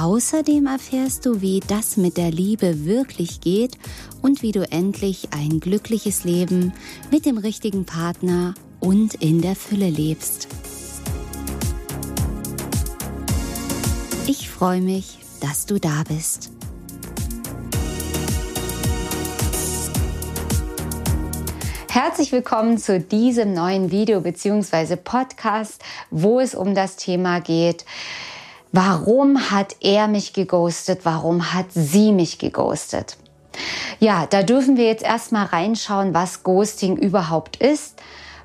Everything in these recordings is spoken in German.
Außerdem erfährst du, wie das mit der Liebe wirklich geht und wie du endlich ein glückliches Leben mit dem richtigen Partner und in der Fülle lebst. Ich freue mich, dass du da bist. Herzlich willkommen zu diesem neuen Video bzw. Podcast, wo es um das Thema geht, Warum hat er mich geghostet? Warum hat sie mich geghostet? Ja, da dürfen wir jetzt erstmal reinschauen, was Ghosting überhaupt ist.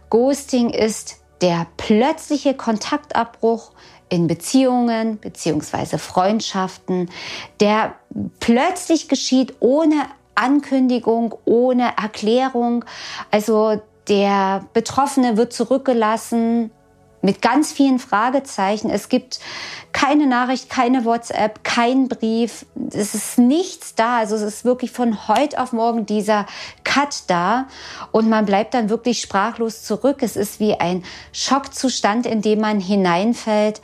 Ghosting ist der plötzliche Kontaktabbruch in Beziehungen beziehungsweise Freundschaften, der plötzlich geschieht ohne Ankündigung, ohne Erklärung. Also der Betroffene wird zurückgelassen, mit ganz vielen Fragezeichen. Es gibt keine Nachricht, keine WhatsApp, kein Brief. Es ist nichts da. Also es ist wirklich von heute auf morgen dieser Cut da und man bleibt dann wirklich sprachlos zurück. Es ist wie ein Schockzustand, in dem man hineinfällt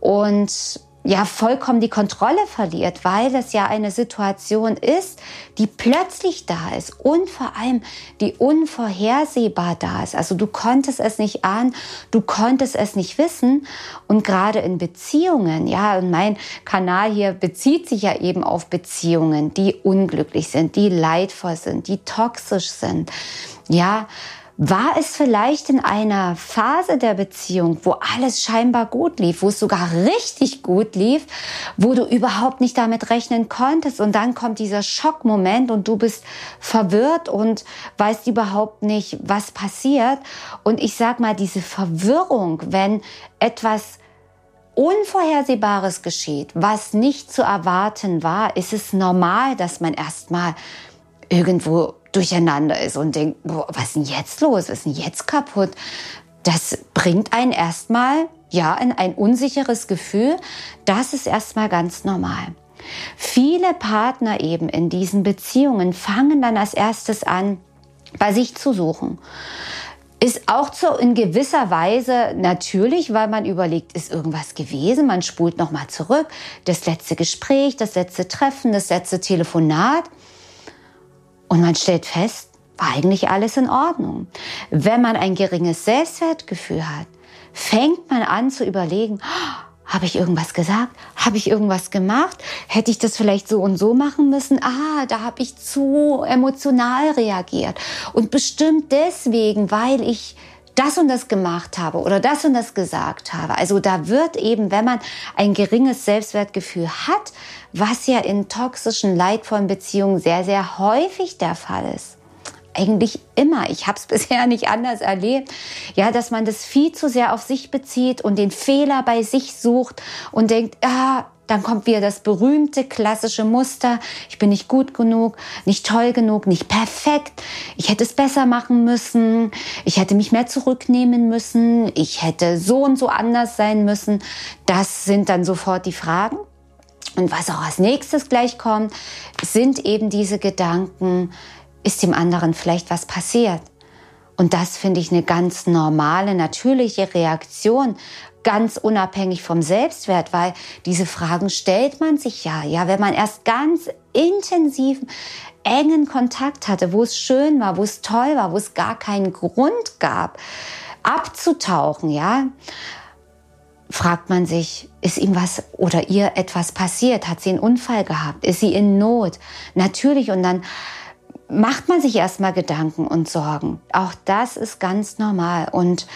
und ja vollkommen die Kontrolle verliert, weil das ja eine Situation ist, die plötzlich da ist und vor allem die unvorhersehbar da ist. Also du konntest es nicht ahnen, du konntest es nicht wissen und gerade in Beziehungen, ja, und mein Kanal hier bezieht sich ja eben auf Beziehungen, die unglücklich sind, die leidvoll sind, die toxisch sind. Ja, war es vielleicht in einer Phase der Beziehung, wo alles scheinbar gut lief, wo es sogar richtig gut lief, wo du überhaupt nicht damit rechnen konntest und dann kommt dieser Schockmoment und du bist verwirrt und weißt überhaupt nicht, was passiert. Und ich sag mal, diese Verwirrung, wenn etwas Unvorhersehbares geschieht, was nicht zu erwarten war, ist es normal, dass man erstmal irgendwo durcheinander ist und denkt, boah, was ist denn jetzt los? Was ist denn jetzt kaputt? Das bringt einen erstmal, ja, in ein unsicheres Gefühl. Das ist erstmal ganz normal. Viele Partner eben in diesen Beziehungen fangen dann als erstes an, bei sich zu suchen. Ist auch so in gewisser Weise natürlich, weil man überlegt, ist irgendwas gewesen? Man spult nochmal zurück. Das letzte Gespräch, das letzte Treffen, das letzte Telefonat. Und man stellt fest, war eigentlich alles in Ordnung. Wenn man ein geringes Selbstwertgefühl hat, fängt man an zu überlegen, oh, habe ich irgendwas gesagt? Habe ich irgendwas gemacht? Hätte ich das vielleicht so und so machen müssen? Ah, da habe ich zu emotional reagiert. Und bestimmt deswegen, weil ich das und das gemacht habe oder das und das gesagt habe. Also da wird eben, wenn man ein geringes Selbstwertgefühl hat, was ja in toxischen, leidvollen Beziehungen sehr, sehr häufig der Fall ist. Eigentlich immer. Ich habe es bisher nicht anders erlebt. Ja, dass man das viel zu sehr auf sich bezieht und den Fehler bei sich sucht und denkt, ah, dann kommt wieder das berühmte klassische Muster. Ich bin nicht gut genug, nicht toll genug, nicht perfekt. Ich hätte es besser machen müssen. Ich hätte mich mehr zurücknehmen müssen. Ich hätte so und so anders sein müssen. Das sind dann sofort die Fragen. Und was auch als nächstes gleich kommt, sind eben diese Gedanken, ist dem anderen vielleicht was passiert? Und das finde ich eine ganz normale, natürliche Reaktion, ganz unabhängig vom Selbstwert, weil diese Fragen stellt man sich ja, ja, wenn man erst ganz intensiv engen Kontakt hatte, wo es schön war, wo es toll war, wo es gar keinen Grund gab, abzutauchen, ja, fragt man sich, ist ihm was oder ihr etwas passiert? Hat sie einen Unfall gehabt? Ist sie in Not? Natürlich und dann macht man sich erstmal Gedanken und Sorgen. Auch das ist ganz normal und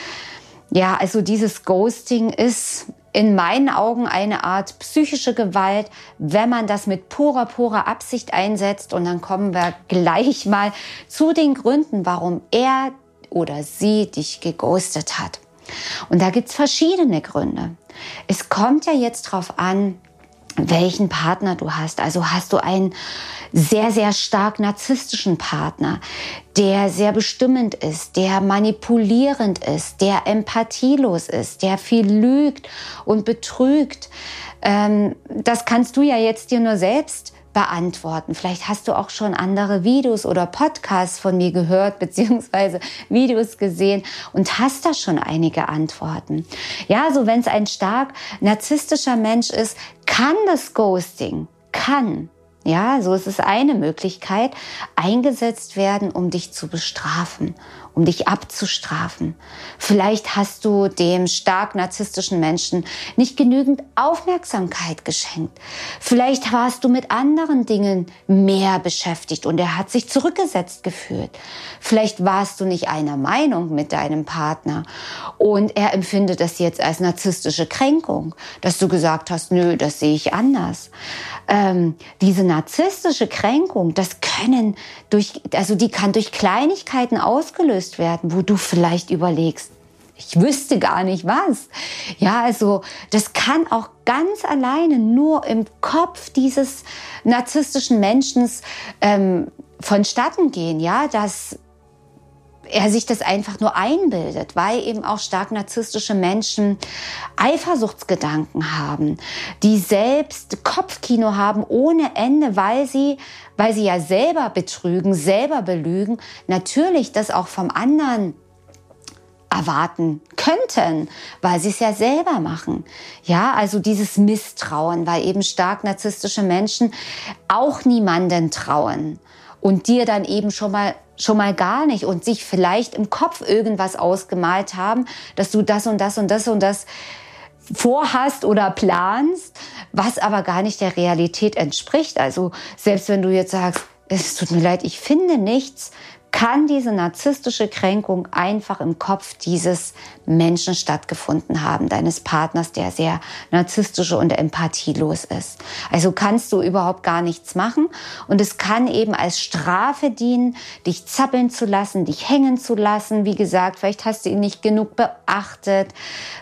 ja, also dieses Ghosting ist in meinen Augen eine Art psychische Gewalt, wenn man das mit purer, purer Absicht einsetzt. Und dann kommen wir gleich mal zu den Gründen, warum er oder sie dich geghostet hat. Und da gibt's verschiedene Gründe. Es kommt ja jetzt drauf an, welchen Partner du hast. Also hast du einen sehr, sehr stark narzisstischen Partner, der sehr bestimmend ist, der manipulierend ist, der empathielos ist, der viel lügt und betrügt. Ähm, das kannst du ja jetzt dir nur selbst beantworten. Vielleicht hast du auch schon andere Videos oder Podcasts von mir gehört, beziehungsweise Videos gesehen und hast da schon einige Antworten. Ja, so wenn es ein stark narzisstischer Mensch ist, kann das Ghosting, kann ja, so ist es eine Möglichkeit, eingesetzt werden, um dich zu bestrafen, um dich abzustrafen. Vielleicht hast du dem stark narzisstischen Menschen nicht genügend Aufmerksamkeit geschenkt. Vielleicht warst du mit anderen Dingen mehr beschäftigt und er hat sich zurückgesetzt gefühlt. Vielleicht warst du nicht einer Meinung mit deinem Partner und er empfindet das jetzt als narzisstische Kränkung, dass du gesagt hast, nö, das sehe ich anders. Ähm, diese narzisstische Kränkung, das können durch, also die kann durch Kleinigkeiten ausgelöst gelöst werden, wo du vielleicht überlegst, ich wüsste gar nicht was. Ja, also das kann auch ganz alleine nur im Kopf dieses narzisstischen Menschen ähm, vonstatten gehen, ja, dass er sich das einfach nur einbildet, weil eben auch stark narzisstische Menschen Eifersuchtsgedanken haben, die selbst Kopfkino haben ohne Ende, weil sie, weil sie ja selber betrügen, selber belügen, natürlich das auch vom anderen erwarten könnten, weil sie es ja selber machen. Ja, also dieses Misstrauen, weil eben stark narzisstische Menschen auch niemanden trauen und dir dann eben schon mal schon mal gar nicht und sich vielleicht im Kopf irgendwas ausgemalt haben, dass du das und das und das und das vorhast oder planst, was aber gar nicht der Realität entspricht. Also selbst wenn du jetzt sagst, es tut mir leid, ich finde nichts, kann diese narzisstische Kränkung einfach im Kopf dieses Menschen stattgefunden haben, deines Partners, der sehr narzisstisch und empathielos ist. Also kannst du überhaupt gar nichts machen und es kann eben als Strafe dienen, dich zappeln zu lassen, dich hängen zu lassen. Wie gesagt, vielleicht hast du ihn nicht genug beachtet,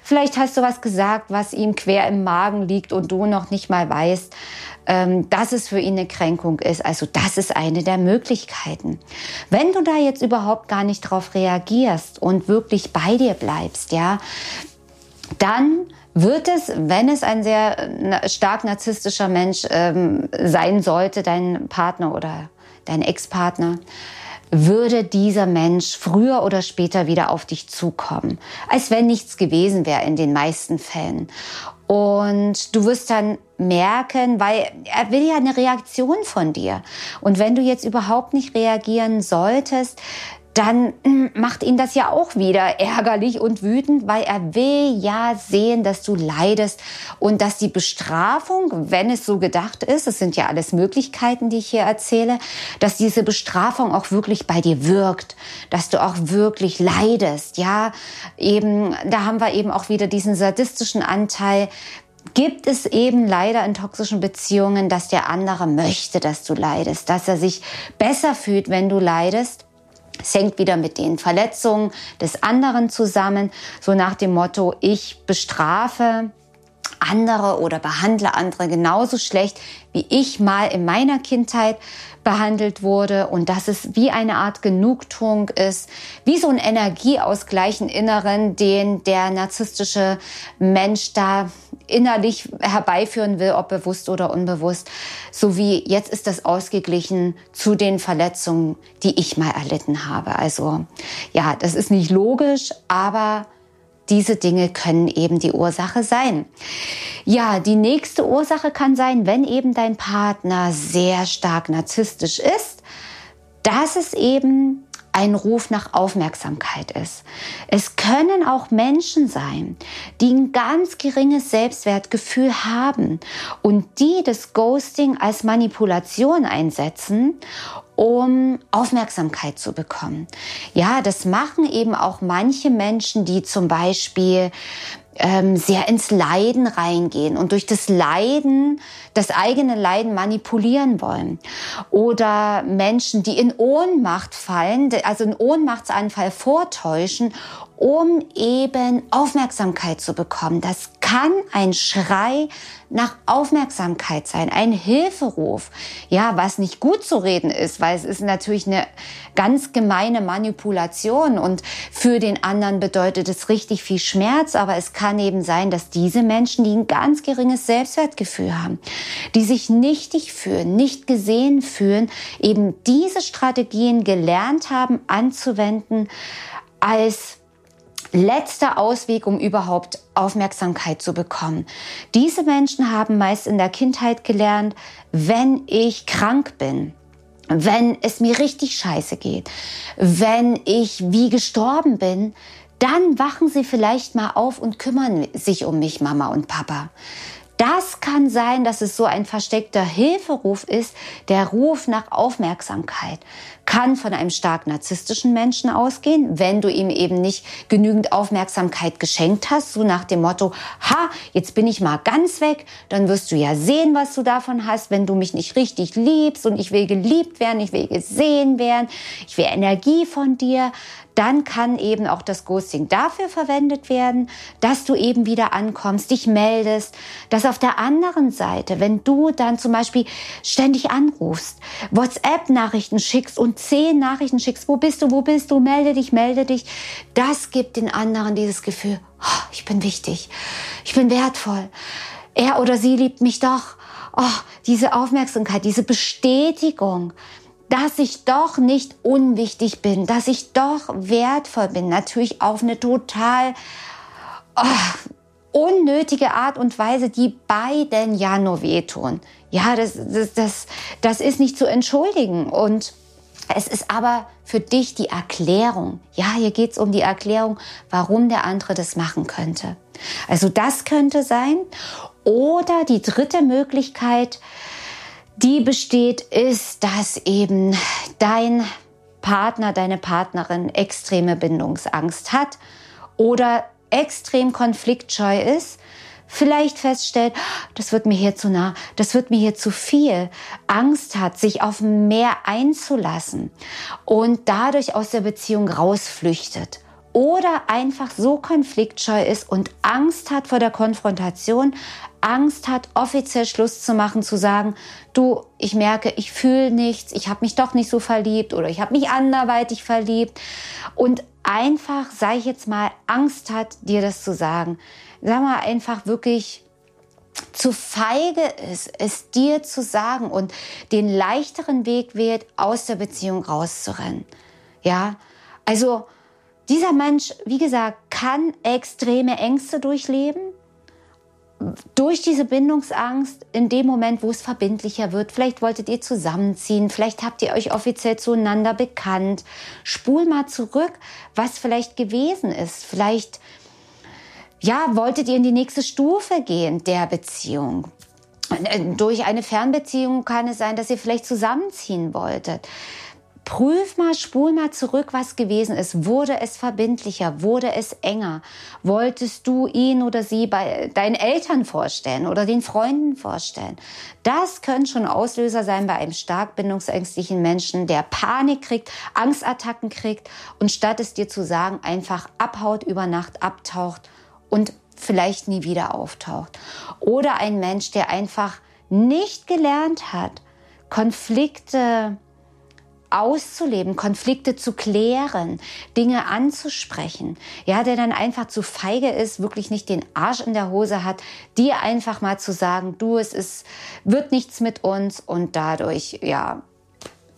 vielleicht hast du was gesagt, was ihm quer im Magen liegt und du noch nicht mal weißt, ähm, dass es für ihn eine Kränkung ist. Also das ist eine der Möglichkeiten. Wenn du da jetzt überhaupt gar nicht drauf reagierst und wirklich bei dir bleibst, ja, dann wird es, wenn es ein sehr stark narzisstischer Mensch ähm, sein sollte, dein Partner oder dein Ex-Partner, würde dieser Mensch früher oder später wieder auf dich zukommen, als wenn nichts gewesen wäre in den meisten Fällen. Und du wirst dann merken, weil er will ja eine Reaktion von dir. Und wenn du jetzt überhaupt nicht reagieren solltest, dann hm, macht ihn das ja auch wieder ärgerlich und wütend, weil er will ja sehen, dass du leidest und dass die Bestrafung, wenn es so gedacht ist, es sind ja alles Möglichkeiten, die ich hier erzähle, dass diese Bestrafung auch wirklich bei dir wirkt, dass du auch wirklich leidest, ja, eben, da haben wir eben auch wieder diesen sadistischen Anteil, gibt es eben leider in toxischen Beziehungen, dass der andere möchte, dass du leidest, dass er sich besser fühlt, wenn du leidest. Es hängt wieder mit den Verletzungen des anderen zusammen, so nach dem Motto, ich bestrafe andere oder behandle andere genauso schlecht, wie ich mal in meiner Kindheit behandelt wurde und dass es wie eine Art Genugtuung ist, wie so ein Energieausgleichen Inneren, den der narzisstische Mensch da innerlich herbeiführen will, ob bewusst oder unbewusst. So wie jetzt ist das ausgeglichen zu den Verletzungen, die ich mal erlitten habe. Also ja, das ist nicht logisch, aber diese Dinge können eben die Ursache sein. Ja, die nächste Ursache kann sein, wenn eben dein Partner sehr stark narzisstisch ist, dass es eben ein Ruf nach Aufmerksamkeit ist. Es können auch Menschen sein, die ein ganz geringes Selbstwertgefühl haben und die das Ghosting als Manipulation einsetzen, um Aufmerksamkeit zu bekommen. Ja, das machen eben auch manche Menschen, die zum Beispiel ähm, sehr ins Leiden reingehen und durch das Leiden, das eigene Leiden manipulieren wollen. Oder Menschen, die in Ohnmacht fallen, also einen Ohnmachtsanfall vortäuschen, um eben Aufmerksamkeit zu bekommen. Das kann ein Schrei nach Aufmerksamkeit sein, ein Hilferuf. Ja, was nicht gut zu reden ist, weil es ist natürlich eine ganz gemeine Manipulation und für den anderen bedeutet es richtig viel Schmerz, aber es kann eben sein, dass diese Menschen, die ein ganz geringes Selbstwertgefühl haben, die sich nichtig fühlen, nicht gesehen fühlen, eben diese Strategien gelernt haben anzuwenden als letzter Ausweg, um überhaupt Aufmerksamkeit zu bekommen. Diese Menschen haben meist in der Kindheit gelernt, wenn ich krank bin, wenn es mir richtig scheiße geht, wenn ich wie gestorben bin, dann wachen sie vielleicht mal auf und kümmern sich um mich, Mama und Papa. Das kann sein, dass es so ein versteckter Hilferuf ist, der Ruf nach Aufmerksamkeit. Kann von einem stark narzisstischen Menschen ausgehen, wenn du ihm eben nicht genügend Aufmerksamkeit geschenkt hast, so nach dem Motto, ha, jetzt bin ich mal ganz weg, dann wirst du ja sehen, was du davon hast, wenn du mich nicht richtig liebst und ich will geliebt werden, ich will gesehen werden, ich will Energie von dir, dann kann eben auch das Ghosting dafür verwendet werden, dass du eben wieder ankommst, dich meldest, dass auf der anderen Seite, wenn du dann zum Beispiel ständig anrufst, WhatsApp-Nachrichten schickst und zehn Nachrichten schickst, wo bist du, wo bist du, melde dich, melde dich, das gibt den anderen dieses Gefühl, oh, ich bin wichtig, ich bin wertvoll, er oder sie liebt mich doch, oh, diese Aufmerksamkeit, diese Bestätigung, dass ich doch nicht unwichtig bin, dass ich doch wertvoll bin. Natürlich auf eine total oh, unnötige Art und Weise, die beiden ja nur wehtun. Ja, das, das, das, das ist nicht zu entschuldigen. Und es ist aber für dich die Erklärung. Ja, hier geht es um die Erklärung, warum der andere das machen könnte. Also das könnte sein. Oder die dritte Möglichkeit, die besteht, ist, dass eben dein Partner, deine Partnerin extreme Bindungsangst hat oder extrem konfliktscheu ist, vielleicht feststellt, das wird mir hier zu nah, das wird mir hier zu viel, Angst hat, sich auf mehr einzulassen und dadurch aus der Beziehung rausflüchtet oder einfach so konfliktscheu ist und Angst hat vor der Konfrontation, Angst hat, offiziell Schluss zu machen, zu sagen, du, ich merke, ich fühle nichts, ich habe mich doch nicht so verliebt oder ich habe mich anderweitig verliebt und einfach, sage ich jetzt mal, Angst hat, dir das zu sagen. Sag mal einfach wirklich zu feige ist, es dir zu sagen und den leichteren Weg wählt, aus der Beziehung rauszurennen. Ja, also dieser Mensch, wie gesagt, kann extreme Ängste durchleben. Durch diese Bindungsangst in dem Moment, wo es verbindlicher wird, vielleicht wolltet ihr zusammenziehen, vielleicht habt ihr euch offiziell zueinander bekannt. Spul mal zurück, was vielleicht gewesen ist. Vielleicht, ja, wolltet ihr in die nächste Stufe gehen der Beziehung. Durch eine Fernbeziehung kann es sein, dass ihr vielleicht zusammenziehen wolltet. Prüf mal, spul mal zurück, was gewesen ist. Wurde es verbindlicher? Wurde es enger? Wolltest du ihn oder sie bei deinen Eltern vorstellen oder den Freunden vorstellen? Das können schon Auslöser sein bei einem stark bindungsängstlichen Menschen, der Panik kriegt, Angstattacken kriegt und statt es dir zu sagen, einfach abhaut, über Nacht abtaucht und vielleicht nie wieder auftaucht. Oder ein Mensch, der einfach nicht gelernt hat, Konflikte auszuleben, Konflikte zu klären, Dinge anzusprechen. Ja, der dann einfach zu feige ist, wirklich nicht den Arsch in der Hose hat, dir einfach mal zu sagen, du, es ist, wird nichts mit uns und dadurch, ja,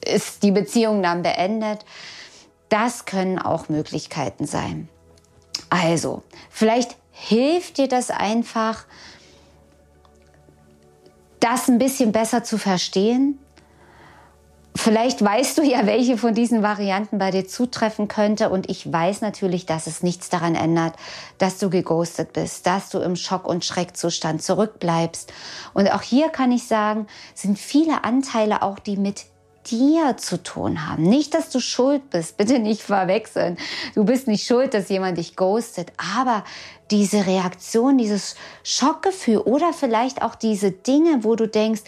ist die Beziehung dann beendet. Das können auch Möglichkeiten sein. Also, vielleicht hilft dir das einfach, das ein bisschen besser zu verstehen, Vielleicht weißt du ja, welche von diesen Varianten bei dir zutreffen könnte. Und ich weiß natürlich, dass es nichts daran ändert, dass du geghostet bist, dass du im Schock- und Schreckzustand zurückbleibst. Und auch hier kann ich sagen, sind viele Anteile auch, die mit dir zu tun haben. Nicht, dass du schuld bist, bitte nicht verwechseln. Du bist nicht schuld, dass jemand dich ghostet, aber diese Reaktion, dieses Schockgefühl oder vielleicht auch diese Dinge, wo du denkst,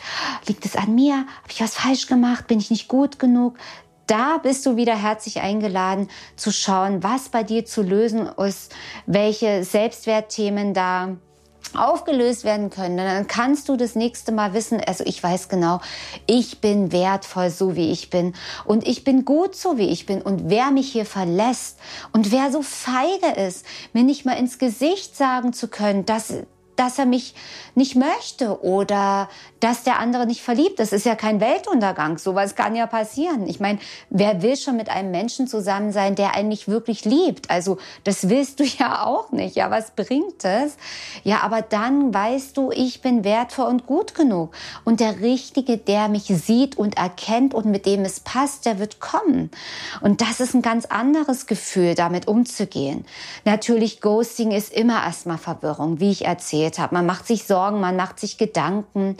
liegt es an mir? Habe ich was falsch gemacht? Bin ich nicht gut genug? Da bist du wieder herzlich eingeladen zu schauen, was bei dir zu lösen ist, welche Selbstwertthemen da aufgelöst werden können, dann kannst du das nächste Mal wissen, also ich weiß genau, ich bin wertvoll so wie ich bin. Und ich bin gut so wie ich bin. Und wer mich hier verlässt und wer so feige ist, mir nicht mal ins Gesicht sagen zu können, dass dass er mich nicht möchte oder dass der andere nicht verliebt ist. ist ja kein Weltuntergang. Sowas kann ja passieren. Ich meine, wer will schon mit einem Menschen zusammen sein, der einen nicht wirklich liebt? Also, das willst du ja auch nicht. Ja, was bringt es? Ja, aber dann weißt du, ich bin wertvoll und gut genug. Und der Richtige, der mich sieht und erkennt und mit dem es passt, der wird kommen. Und das ist ein ganz anderes Gefühl, damit umzugehen. Natürlich, Ghosting ist immer erstmal Verwirrung, wie ich erzählt erzählt habe. Man macht sich Sorgen, man macht sich Gedanken.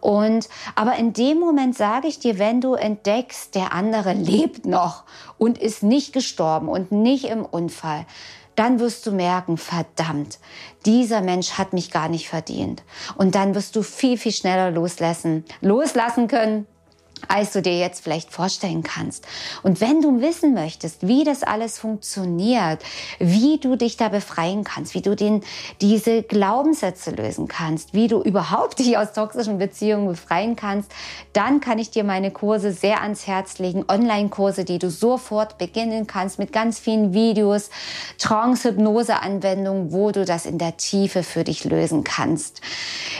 Und, aber in dem Moment sage ich dir, wenn du entdeckst, der andere lebt noch und ist nicht gestorben und nicht im Unfall, dann wirst du merken, verdammt, dieser Mensch hat mich gar nicht verdient. Und dann wirst du viel, viel schneller loslassen, loslassen können, als du dir jetzt vielleicht vorstellen kannst. Und wenn du wissen möchtest, wie das alles funktioniert, wie du dich da befreien kannst, wie du den, diese Glaubenssätze lösen kannst, wie du überhaupt dich aus toxischen Beziehungen befreien kannst, dann kann ich dir meine Kurse sehr ans Herz legen. Online-Kurse, die du sofort beginnen kannst mit ganz vielen Videos, Trance-Hypnose-Anwendungen, wo du das in der Tiefe für dich lösen kannst.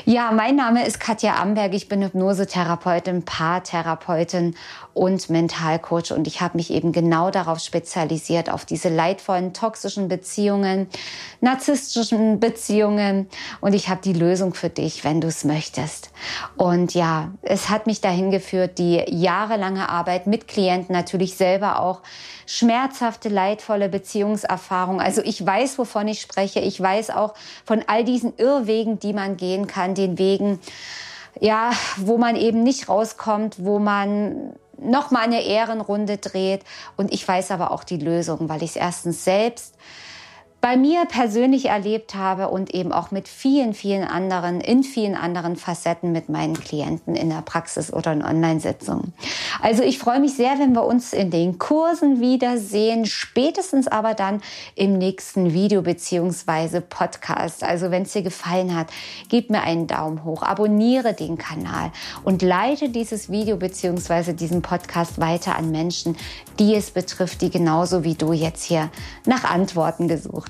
Ja, mein Name ist Katja Amberg. Ich bin Hypnosetherapeutin, Paartherapeutin Paartherapeutin und Mentalcoach und ich habe mich eben genau darauf spezialisiert, auf diese leidvollen toxischen Beziehungen, narzisstischen Beziehungen und ich habe die Lösung für dich, wenn du es möchtest. Und ja, es hat mich dahin geführt, die jahrelange Arbeit mit Klienten, natürlich selber auch schmerzhafte, leidvolle Beziehungserfahrung. Also ich weiß, wovon ich spreche. Ich weiß auch von all diesen Irrwegen, die man gehen kann, den Wegen, ja, wo man eben nicht rauskommt, wo man noch mal eine Ehrenrunde dreht. Und ich weiß aber auch die Lösung, weil ich es erstens selbst bei mir persönlich erlebt habe und eben auch mit vielen, vielen anderen, in vielen anderen Facetten mit meinen Klienten in der Praxis oder in Online-Sitzungen. Also ich freue mich sehr, wenn wir uns in den Kursen wiedersehen, spätestens aber dann im nächsten Video beziehungsweise Podcast. Also wenn es dir gefallen hat, gib mir einen Daumen hoch, abonniere den Kanal und leite dieses Video beziehungsweise diesen Podcast weiter an Menschen, die es betrifft, die genauso wie du jetzt hier nach Antworten gesucht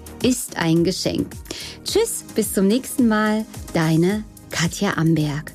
ist ein Geschenk. Tschüss, bis zum nächsten Mal, deine Katja Amberg.